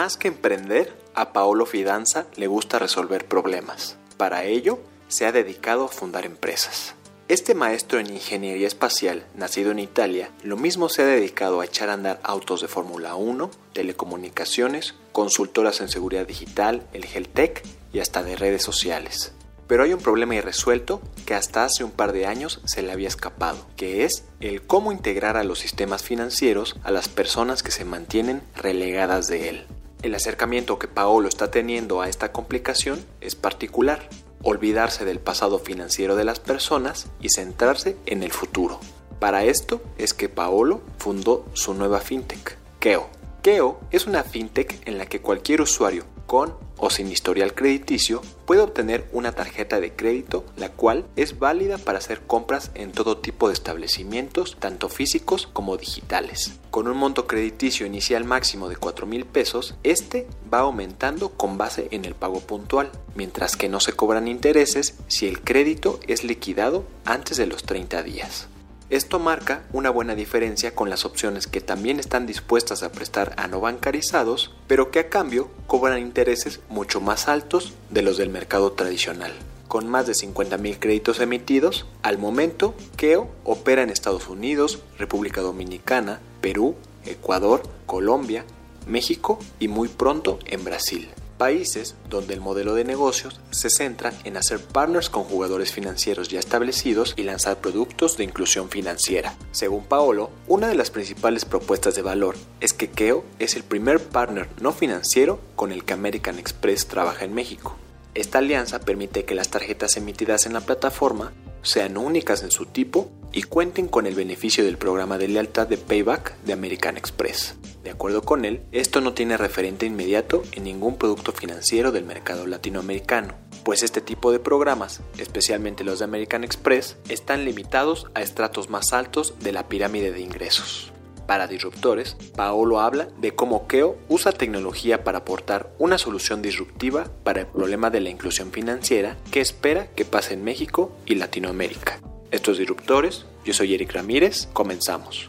Más que emprender, a Paolo Fidanza le gusta resolver problemas. Para ello, se ha dedicado a fundar empresas. Este maestro en ingeniería espacial, nacido en Italia, lo mismo se ha dedicado a echar a andar autos de Fórmula 1, telecomunicaciones, consultoras en seguridad digital, el Heltec y hasta de redes sociales. Pero hay un problema irresuelto que hasta hace un par de años se le había escapado, que es el cómo integrar a los sistemas financieros a las personas que se mantienen relegadas de él. El acercamiento que Paolo está teniendo a esta complicación es particular, olvidarse del pasado financiero de las personas y centrarse en el futuro. Para esto es que Paolo fundó su nueva fintech, Keo. Keo es una fintech en la que cualquier usuario con o sin historial crediticio puede obtener una tarjeta de crédito la cual es válida para hacer compras en todo tipo de establecimientos, tanto físicos como digitales. Con un monto crediticio inicial máximo de 4 mil pesos, este va aumentando con base en el pago puntual, mientras que no se cobran intereses si el crédito es liquidado antes de los 30 días. Esto marca una buena diferencia con las opciones que también están dispuestas a prestar a no bancarizados, pero que a cambio cobran intereses mucho más altos de los del mercado tradicional. Con más de 50.000 créditos emitidos, al momento, Keo opera en Estados Unidos, República Dominicana, Perú, Ecuador, Colombia, México y muy pronto en Brasil países donde el modelo de negocios se centra en hacer partners con jugadores financieros ya establecidos y lanzar productos de inclusión financiera. Según Paolo, una de las principales propuestas de valor es que Keo es el primer partner no financiero con el que American Express trabaja en México. Esta alianza permite que las tarjetas emitidas en la plataforma sean únicas en su tipo y cuenten con el beneficio del programa de lealtad de Payback de American Express. De acuerdo con él, esto no tiene referente inmediato en ningún producto financiero del mercado latinoamericano, pues este tipo de programas, especialmente los de American Express, están limitados a estratos más altos de la pirámide de ingresos. Para disruptores, Paolo habla de cómo Keo usa tecnología para aportar una solución disruptiva para el problema de la inclusión financiera que espera que pase en México y Latinoamérica. Estos disruptores, yo soy Eric Ramírez, comenzamos.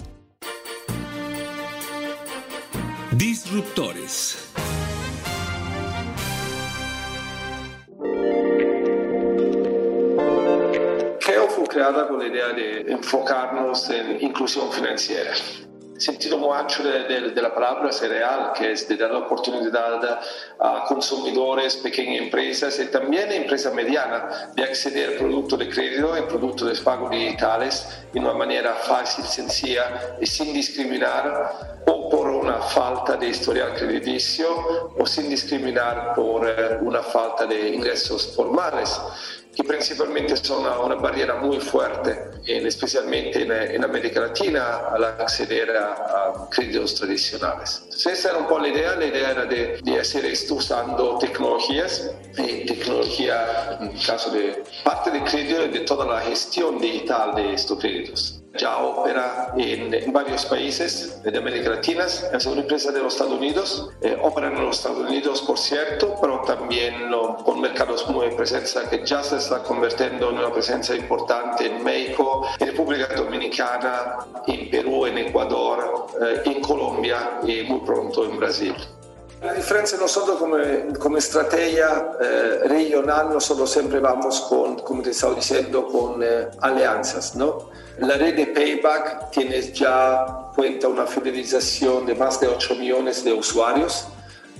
Disruptores. Keo fu creada con la idea de enfocarnos en inclusión financiera. Sentido mucho de, de, la palabra cereal, que es de dar la oportunidad a consumidores, pequeñas empresas y también empresas medianas de acceder a productos de crédito y productos de pago digitales de una manera fácil, sencilla y sin discriminar una falta de historial crediticio o sin discriminar por una falta de ingresos formales que principalmente son una, barrera muy fuerte, en, especialmente en, en, América Latina, al acceder a, créditos tradicionales. Entonces esa era un poco la idea, la idea era de, de hacer esto usando tecnologías, y tecnología, en caso de parte de crédito y de toda la gestión digital de estos créditos ya opera en, varios países de América Latina, es una empresa de los Estados Unidos, eh, opera en los Estados Unidos por cierto, pero también con mercados muy presencia que ya se está convirtiendo en una presencia importante en México, en República Dominicana, en Perú, en Ecuador, eh, en Colombia y muy pronto en Brasil. La diferencia nosotros como, como estrategia eh, regional, nosotros siempre vamos con, como te estaba diciendo, con eh, alianzas, ¿no? La red de Payback tiene ya cuenta una fidelización de más de 8 millones de usuarios,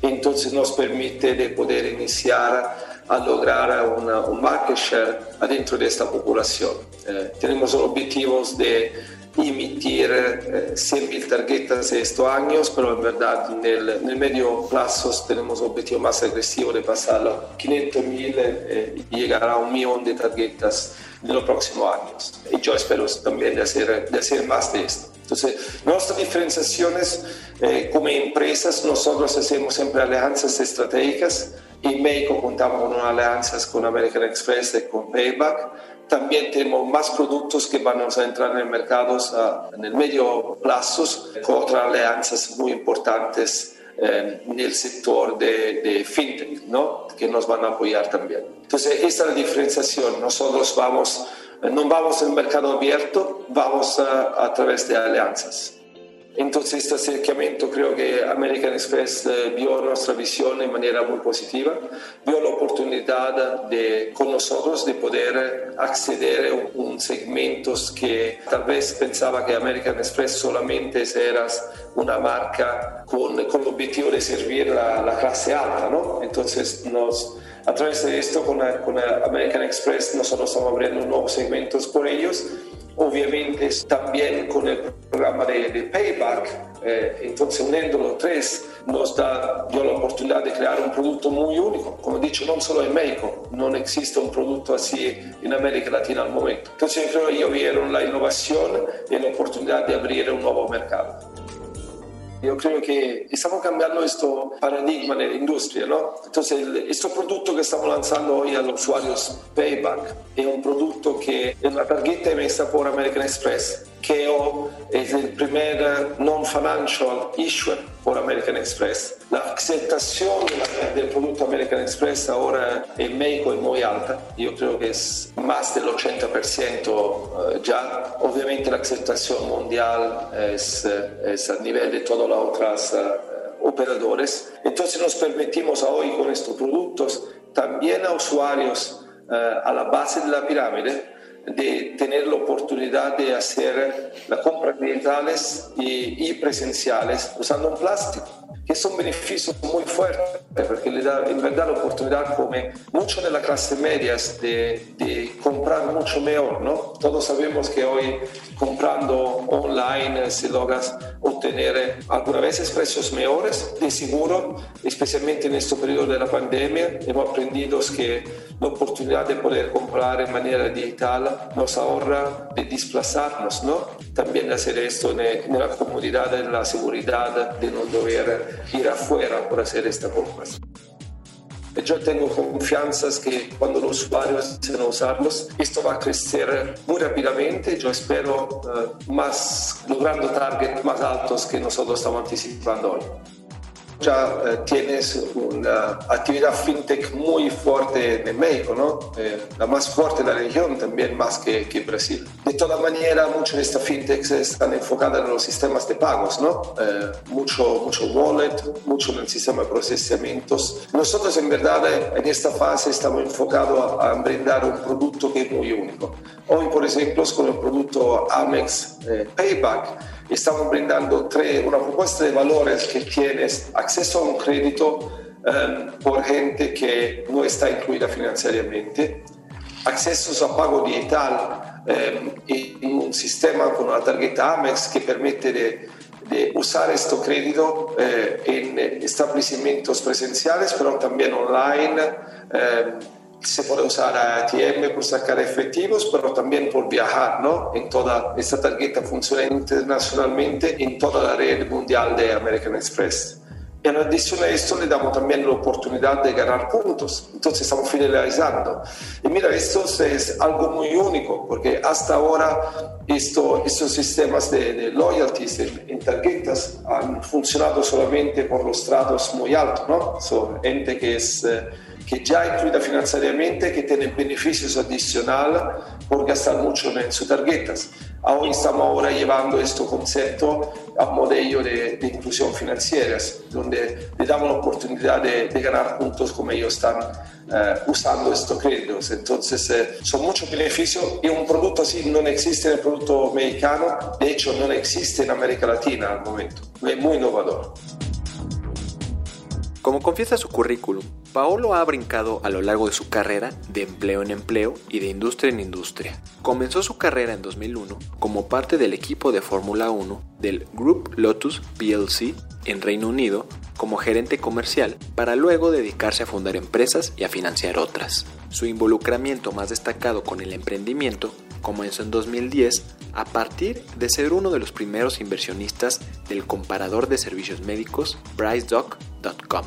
entonces nos permite de poder iniciar a lograr una, un market share adentro de esta población. Eh, tenemos objetivos de emitir eh, 100.000 tarjetas estos años, pero en verdad en el, en el medio plazo tenemos un objetivo más agresivo de pasar a 500.000 eh, y llegar a un millón de tarjetas en los próximos años. Y yo espero también de hacer, de hacer más de esto. Entonces, nuestras diferenciaciones eh, como empresas, nosotros hacemos siempre alianzas estratégicas. En México contamos con alianzas con American Express y con Payback también tenemos más productos que van a entrar en el mercado en el medio plazo con otras alianzas muy importantes eh, en el sector de, de, fintech, ¿no? que nos van a apoyar también. Entonces, esta es la diferenciación. Nosotros vamos, no vamos en mercado abierto, vamos a, a través de alianzas. Entonces, este acercamiento creo que American Express eh, vio nuestra visión de manera muy positiva, vio la oportunidad de, con nosotros de poder acceder a un segmento que tal vez pensaba que American Express solamente era una marca con, con el objetivo de servir la, la clase alta, ¿no? Entonces, nos, a través de esto, con, con American Express, nosotros estamos abriendo nuevos segmentos por ellos obviamente también con el programa de, de Payback, eh, entonces uniendo los tres nos da dio la oportunidad de crear un producto muy único. Como he dicho, no solo en México, no existe un producto así en América Latina al momento. Entonces yo creo que ellos vieron la innovación y la oportunidad de abrir un nuevo mercado. Yo creo que estamos cambiando este paradigma en la industria, ¿no? Entonces, este producto que estamos lanzando hoy a los usuarios Payback es un producto que es una tarjeta emesa por American Express, que es el primer non-financial issuer por American Express. La aceptación del producto American Express ahora en México es muy alta, yo creo que es más del 80% ya. Obviamente la aceptación mundial es, es a nivel de todas las otras operadores. Entonces nos permitimos hoy con estos productos también a usuarios a la base de la pirámide de tener la oportunidad de hacer las compras digitales y, y presenciales usando un plástico es un beneficio muy fuerte porque le da en verdad la oportunidad como mucho de la clase media de, de, comprar mucho mejor, ¿no? Todos sabemos que hoy comprando online si logras obtener algunas veces precios mejores, de seguro, especialmente en este periodo de la pandemia, hemos aprendido que la oportunidad de poder comprar en manera digital nos ahorra de desplazarnos, ¿no? También hacer esto en, la comodidad, en la seguridad de no deber ir afuera por hacer esta compra. Yo tengo confianza que cuando los usuarios empiecen a usarlos, esto va a crecer muy rápidamente. Yo espero uh, más, logrando targets más altos que nosotros estamos anticipando hoy ya eh, tienes una actividad fintech muy fuerte en México, ¿no? Eh, la más fuerte de la región también, más que, que Brasil. De todas maneras, muchas de estas fintechs están enfocadas en los sistemas de pagos, ¿no? Eh, mucho, mucho wallet, mucho en el sistema de procesamientos. Nosotros, en verdad, en esta fase estamos enfocados a, a brindar un producto que es muy único. Hoy, por ejemplo, con el producto Amex Payback, estamos brindando tres, una propuesta de valores que tienes acceso a un crédito um, por gente que no está incluida financieramente, acceso a pago digital um, en un sistema con una tarjeta Amex que permite de, de usar este crédito eh, en establecimientos presenciales, pero también online. Um, se puede usar ATM por sacar efectivos, pero también por viajar, ¿no? En toda esta tarjeta funciona internacionalmente en toda la red mundial de American Express. Y en adición a esto le damos también la oportunidad de ganar puntos. Entonces estamos fidelizando. Y mira, esto es algo muy único, porque hasta ahora esto, estos sistemas de, de loyalties en, en, tarjetas han funcionado solamente por los tratos muy altos, ¿no? Son gente que es... Eh, que ya incluida financieramente, que tiene beneficios adicionales por gastar mucho en sus tarjetas. Hoy estamos ahora llevando este concepto a un modelo de, de, inclusión financiera, le damos la oportunidad de, de ganar puntos como ellos uh, usando estos créditos. Entonces, eh, son muchos beneficios y un producto así no existe en el producto mexicano, de hecho no existe en América Latina al momento, es muy innovador. Como confiesa su currículum, Paolo ha brincado a lo largo de su carrera de empleo en empleo y de industria en industria. Comenzó su carrera en 2001 como parte del equipo de Fórmula 1 del Group Lotus PLC en Reino Unido como gerente comercial para luego dedicarse a fundar empresas y a financiar otras. Su involucramiento más destacado con el emprendimiento comenzó en 2010 a partir de ser uno de los primeros inversionistas del comparador de servicios médicos PriceDoc.com.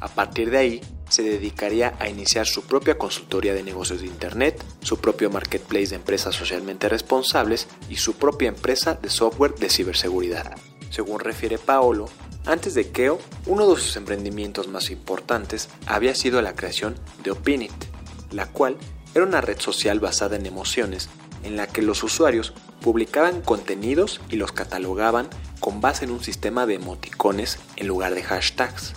A partir de ahí, se dedicaría a iniciar su propia consultoría de negocios de Internet, su propio marketplace de empresas socialmente responsables y su propia empresa de software de ciberseguridad. Según refiere Paolo, antes de Keo, uno de sus emprendimientos más importantes había sido la creación de Opinit, la cual era una red social basada en emociones en la que los usuarios publicaban contenidos y los catalogaban con base en un sistema de emoticones en lugar de hashtags.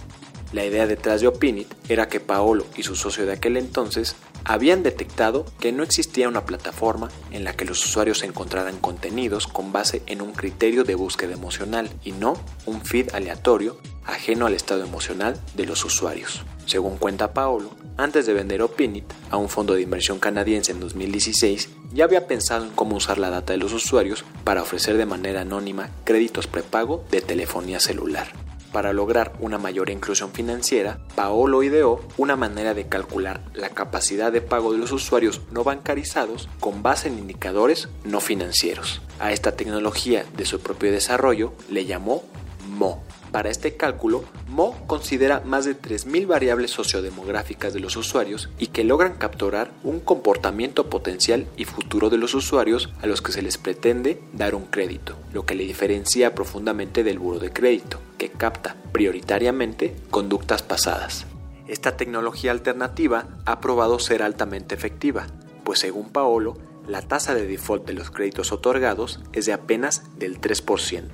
La idea detrás de Opinit era que Paolo y su socio de aquel entonces habían detectado que no existía una plataforma en la que los usuarios encontraran contenidos con base en un criterio de búsqueda emocional y no un feed aleatorio ajeno al estado emocional de los usuarios. Según cuenta Paolo, antes de vender Opinit a un fondo de inversión canadiense en 2016, ya había pensado en cómo usar la data de los usuarios para ofrecer de manera anónima créditos prepago de telefonía celular. Para lograr una mayor inclusión financiera, Paolo ideó una manera de calcular la capacidad de pago de los usuarios no bancarizados con base en indicadores no financieros. A esta tecnología de su propio desarrollo le llamó MO, para este cálculo, Mo considera más de 3.000 variables sociodemográficas de los usuarios y que logran capturar un comportamiento potencial y futuro de los usuarios a los que se les pretende dar un crédito, lo que le diferencia profundamente del buro de crédito, que capta prioritariamente conductas pasadas. Esta tecnología alternativa ha probado ser altamente efectiva, pues según Paolo, la tasa de default de los créditos otorgados es de apenas del 3%.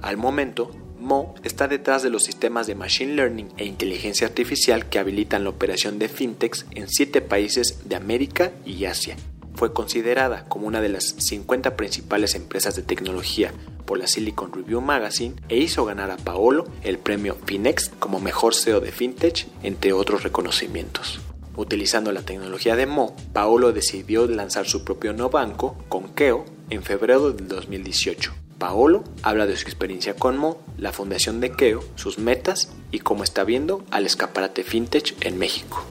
Al momento, Mo está detrás de los sistemas de Machine Learning e inteligencia artificial que habilitan la operación de fintechs en siete países de América y Asia. Fue considerada como una de las 50 principales empresas de tecnología por la Silicon Review Magazine e hizo ganar a Paolo el premio Finex como mejor CEO de fintech, entre otros reconocimientos. Utilizando la tecnología de Mo, Paolo decidió lanzar su propio no banco con Keo en febrero del 2018 Paolo habla de su experiencia con Mo, la fundación de Keo, sus metas y cómo está viendo al escaparate fintech en México.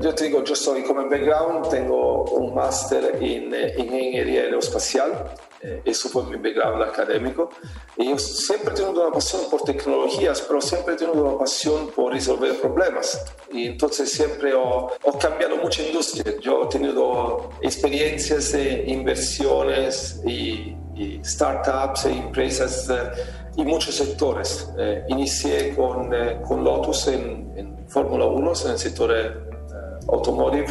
Yo te digo, yo soy como background, tengo un máster en eh, ingeniería aeroespacial, eh, eso fue mi background académico. Y yo siempre he tenido una pasión por tecnologías, pero siempre he tenido una pasión por resolver problemas. Y entonces siempre ho, ho cambiado mucha industria. Yo he tenido experiencias de inversiones y y startups e empresas eh, y muchos sectores. Eh, inicié con, eh, con, Lotus en, en Fórmula 1, en el sector automotive,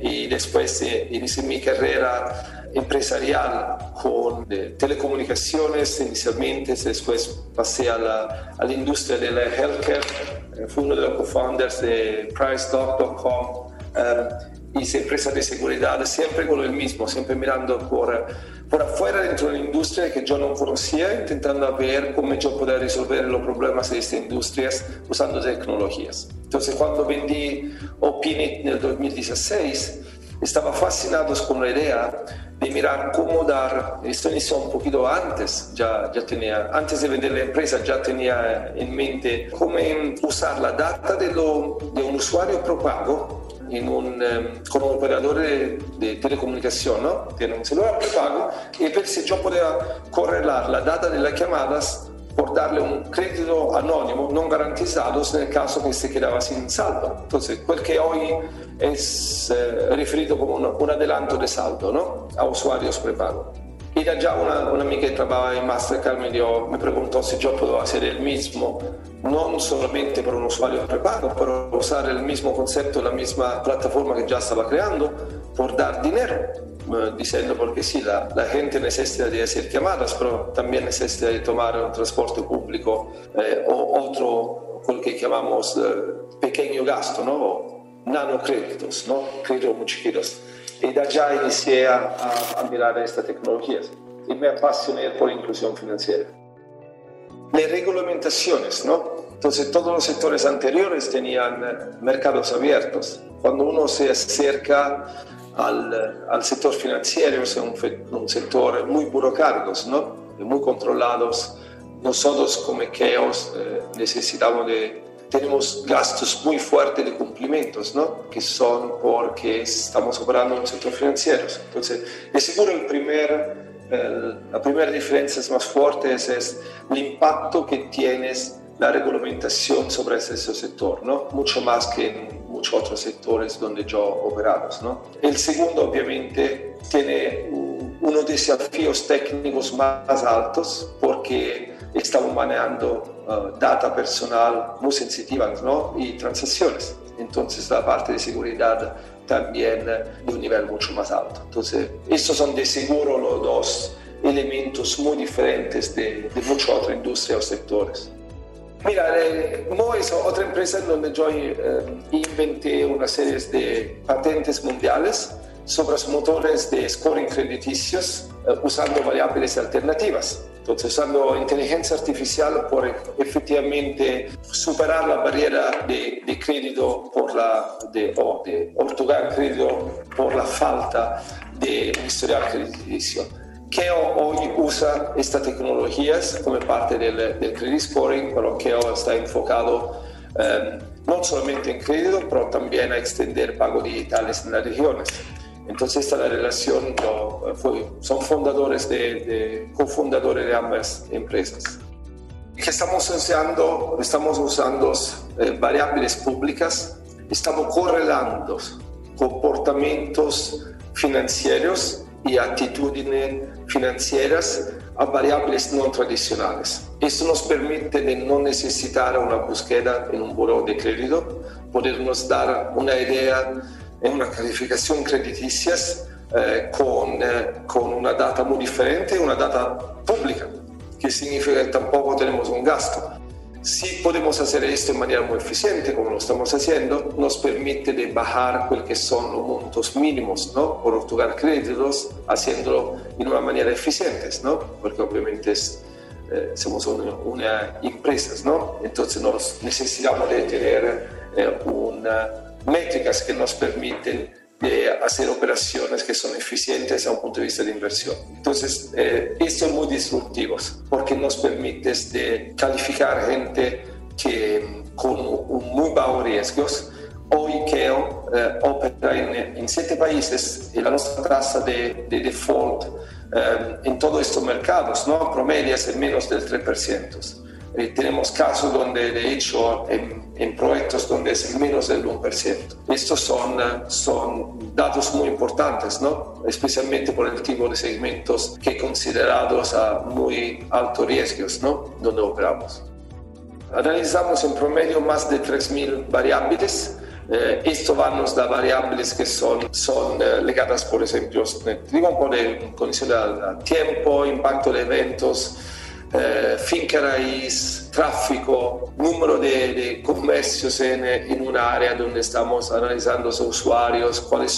y después inicié mi carrera empresarial con telecomunicaciones inicialmente, después pasé a la, industria de la healthcare, fui uno de los co-founders de PriceDoc.com hice empresas de seguridad, siempre con el mismo, siempre mirando por, por afuera dentro de la industria que yo no conocía, intentando ver cómo yo podía resolver los problemas de estas industrias usando tecnologías. Entonces cuando vendí Opinit en el 2016, estaba fascinado con la idea de mirar cómo dar, esto inició un poquito antes, ya, ya tenía, antes de vender la empresa ya tenía en mente cómo usar la data de, lo, de un usuario propago un, um, con un operatore di telecomunicazione, ¿no? tiene un celular prepago e per se yo podía correlar la data della chiamata por darle un crédito anónimo non garantizado nel caso che si quedaba sin saldo. Entonces, che hoy es eh, referido como un, un adelanto de saldo ¿no? a usuarios prepago. Era ya una, una amiga que trabaja en Mastercard me, dio, me preguntó si yo puedo hacer el mismo, no solamente para un usuario prepago, pero usar el mismo concepto, la misma plataforma que ya estaba creando, por dar dinero, eh, diciendo porque sí, la, la, gente necesita de hacer llamadas, pero también necesita de tomar un transporte público eh, o otro, lo que llamamos eh, pequeño gasto, ¿no? nanocréditos, ¿no? créditos muy chiquitos. Y de allá inicié a, a, mirar estas tecnologías y me apasioné por inclusión financiera. Las regulamentaciones, ¿no? Entonces todos los sectores anteriores tenían mercados abiertos. Cuando uno se acerca al, al sector financiero, es un, un, sector muy burocrático, ¿no? muy controlados. Nosotros como KEOS eh, necesitamos de tenemos gastos muy fuertes de cumplimientos, ¿no? que son porque estamos operando en el sector financiero. Entonces, de seguro el primer, la primera diferencia más fuerte es, el impacto que tienes la regulamentación sobre ese sector, ¿no? mucho más que en muchos otros sectores donde yo operado. ¿no? El segundo, obviamente, tiene unos desafíos técnicos más altos porque estamos manejando uh, data personal muy sensitiva ¿no? y transacciones. Entonces la parte de seguridad también de un nivel mucho más alto. Entonces, estos son de seguro los dos elementos muy diferentes de, de muchas otras industrias o sectores. Mira, eh, otra empresa en donde yo eh, inventé una serie de patentes mundiales sobre los motores de scoring crediticios eh, usando variables alternativas. Entonces, usando inteligencia artificial por efectivamente superar la barrera de, de crédito por la, de, o de otorgar crédito por la falta de historial crediticio. Keo hoy usa estas tecnologías como parte del, del credit scoring, pero Keo está enfocado eh, no solamente en crédito, pero también a extender pagos digitales en las regiones. Entonces esta la relación fue, son fundadores de, de, cofundadores de ambas empresas. ¿Qué estamos usando? Estamos usando eh, variables públicas, estamos correlando comportamientos financieros y actitudes financieras a variables no tradicionales. Esto nos permite de no necesitar una búsqueda en un buró de crédito, podernos dar una idea en una calificación crediticia eh, con, eh, con una data muy diferente, una data pública, que significa que tampoco tenemos un gasto. Si podemos hacer esto de manera muy eficiente, como lo estamos haciendo, nos permite de bajar lo que son los montos mínimos, ¿no? Por otorgar créditos, haciéndolo de una manera eficiente, ¿no? Porque obviamente es, eh, somos una, una, empresa, ¿no? Entonces nos necesitamos de tener eh, una métricas que nos permiten de hacer operaciones que son eficientes desde un punto de vista de inversión. Entonces, eh, esto es muy disruptivo porque nos permite de calificar gente que con un muy bajos riesgos. Hoy Keo eh, opera en, en, siete países y la nuestra tasa de, de default eh, en todos estos mercados ¿no? promedia es menos del 3%. Eh, tenemos casos donde, de hecho, en, en, proyectos donde es menos del 1%. Estos son, eh, son datos muy importantes, ¿no? especialmente por el tipo de segmentos que considerados a muy altos riesgos, ¿no? donde operamos. Analizamos en promedio más de 3.000 variables. Eh, esto va nos da variables que son, son eh, ligadas, por ejemplo, digo poco de condición al tiempo, impacto de eventos, eh, finca raíz, tráfico, número de, de comercios en, en una área donde estamos analizando los usuarios, cuáles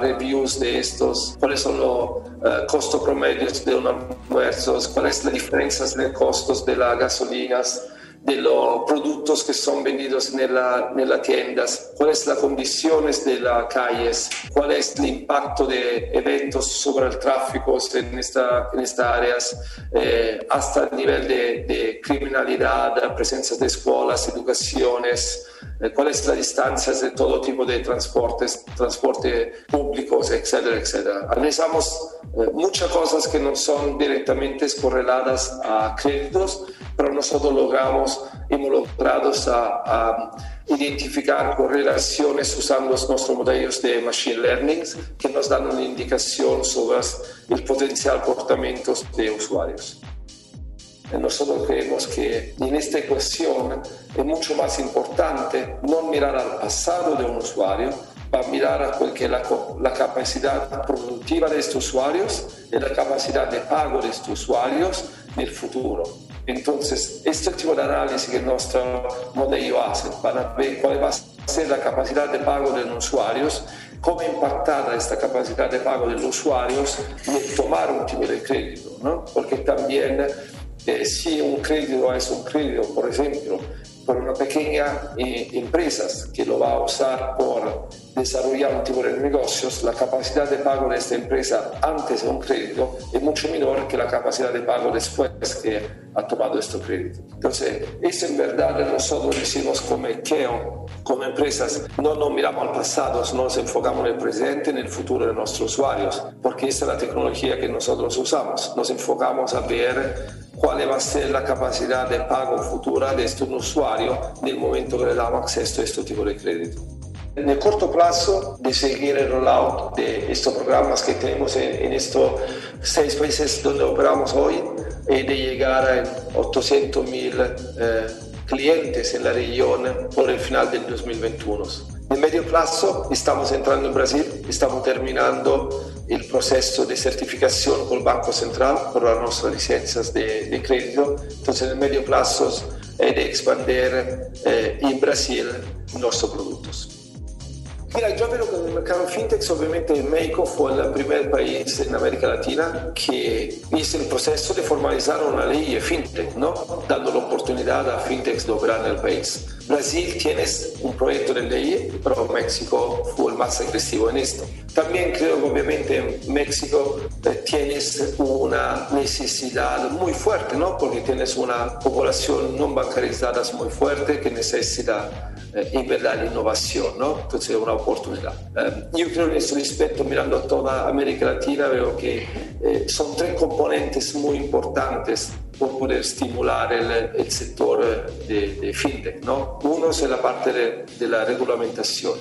reviews de estos, cuáles son los eh, costos promedios de los almuerzos, cuáles son las diferencias de costos de las de los productos que son vendidos en las tiendas, cuáles son las condiciones de las calles, cuál es el impacto de eventos sobre el tráfico en, esta, en estas áreas, eh, hasta el nivel de, de, criminalidad, presencia de escuelas, educaciones, eh, cuál es la distancia de todo tipo de transportes, transporte públicos, etcétera, etcétera. Analizamos eh, muchas cosas que no son directamente correladas a créditos, pero nosotros logramos, hemos logrado a, a identificar correlaciones usando nuestros modelos de Machine Learning que nos dan una indicación sobre el potencial comportamiento de usuarios. Eh, nosotros creemos que en esta ecuación es mucho más importante no mirar al pasado de un usuario, para mirar a cualquier la, la, capacidad productiva de estos usuarios y la capacidad de pago de estos usuarios en el futuro. Entonces, este tipo de análisis que nuestro modelo hace para ver cuál va a ser la capacidad de pago de los usuarios, cómo impactada esta capacidad de pago de los usuarios en tomar un tipo de crédito, ¿no? Porque también eh, si un crédito es un crédito, por ejemplo, por una pequeña eh, empresa que lo va a usar por desarrollar un tipo de negocios, la capacidad de pago de esta empresa antes de un crédito es mucho menor que la capacidad de pago después que ha tomado este crédito. Entonces, eso en verdad nosotros decimos como Keo, como empresas, no nos miramos al pasado, nos enfocamos en el presente, en el futuro de nuestros usuarios, porque esa es la tecnología que nosotros usamos. Nos enfocamos a ver cuál va a ser la capacidad de pago futura de este usuario en el momento que le damos acceso a este tipo de crédito. En el corto plazo de seguir el rollout de estos programas que tenemos en, estos seis países donde operamos hoy y de llegar a 800 mil eh, clientes en la región por el final del 2021. En medio plazo estamos entrando en Brasil, estamos terminando el proceso de certificación con el Banco Central por las nuestras licencias de, crédito. Entonces, en el medio plazo es de expandir eh, en Brasil nuestros productos. Mira, yo veo que el mercado fintech, obviamente México fue el primer país en América Latina que hizo el proceso de formalizar una ley de fintech, ¿no? dando la oportunidad a fintechs de operar en el país. Brasil tiene un proyecto de ley, pero México fue el más agresivo en esto. También creo que obviamente en tienes una necesidad muy fuerte, ¿no? porque tienes una población no bancarizada muy fuerte que necesita eh, en verdad innovación, ¿no? Entonces es una oportunidad. Eh, yo creo en este respecto, mirando a toda América Latina, veo que eh, son tres componentes muy importantes por poder estimular el, el sector de, de, fintech, ¿no? Uno es la parte de, de la regulamentación.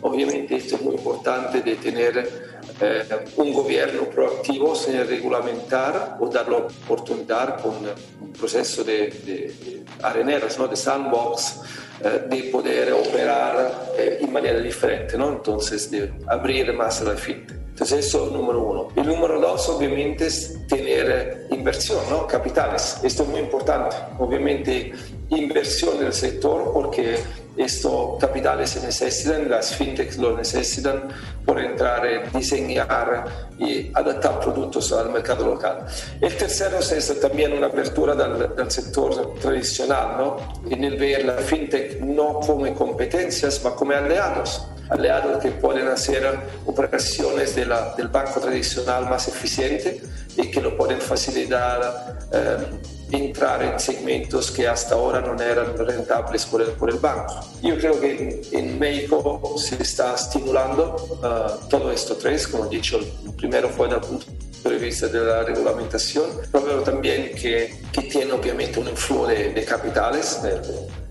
Obviamente esto es muy importante de tener eh, un gobierno proactivo sin regulamentar o dar la oportunidad con un proceso de, de areneras, ¿no? de sandbox, eh, de poder operar eh, en manera diferente, ¿no? entonces de abrir más la fintech. Entonces eso es número uno. Y número dos, obviamente, es tener inversión, ¿no? capitales. Esto es muy importante. Obviamente, inversión en el sector porque estos capitales se necesitan, las fintechs lo necesitan por entrar en diseñar y adaptar productos al mercado local. El tercero es también una apertura del, del sector tradicional, ¿no? en el ver la fintech no como competencias, sino como aliados aliados que pueden hacer operaciones del banco tradicional más eficiente y que lo pueden facilitar eh, entrar en segmentos que hasta ahora no eran rentables por el, por el banco. Yo creo que en, México se está estimulando uh, todo esto tres, como he dicho, el primero fue desde el punto de vista de la regulamentación, pero también que, que tiene obviamente un influjo de, de capitales. De,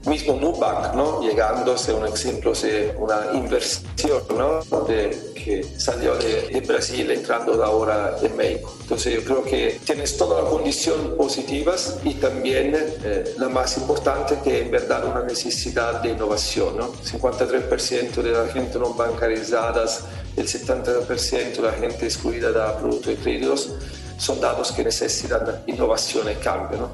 mismo Nubank, ¿no? llegando a un ejemplo, una inversión ¿no? de, que salió de, de, Brasil entrando ahora en México. Entonces yo creo que tienes todas las condiciones positivas y también eh, la más importante que en verdad una necesidad de innovación. ¿no? 53% de la gente no bancarizada, el 70% de la gente excluida de productos de créditos son datos que necesitan innovación y cambio. ¿no?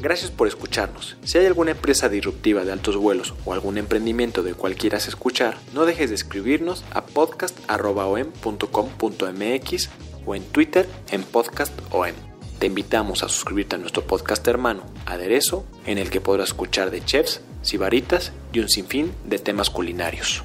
Gracias por escucharnos. Si hay alguna empresa disruptiva de altos vuelos o algún emprendimiento de cual quieras escuchar, no dejes de escribirnos a podcast.om.com.mx o en Twitter en podcastom. Te invitamos a suscribirte a nuestro podcast hermano, Aderezo, en el que podrás escuchar de chefs, sibaritas y un sinfín de temas culinarios.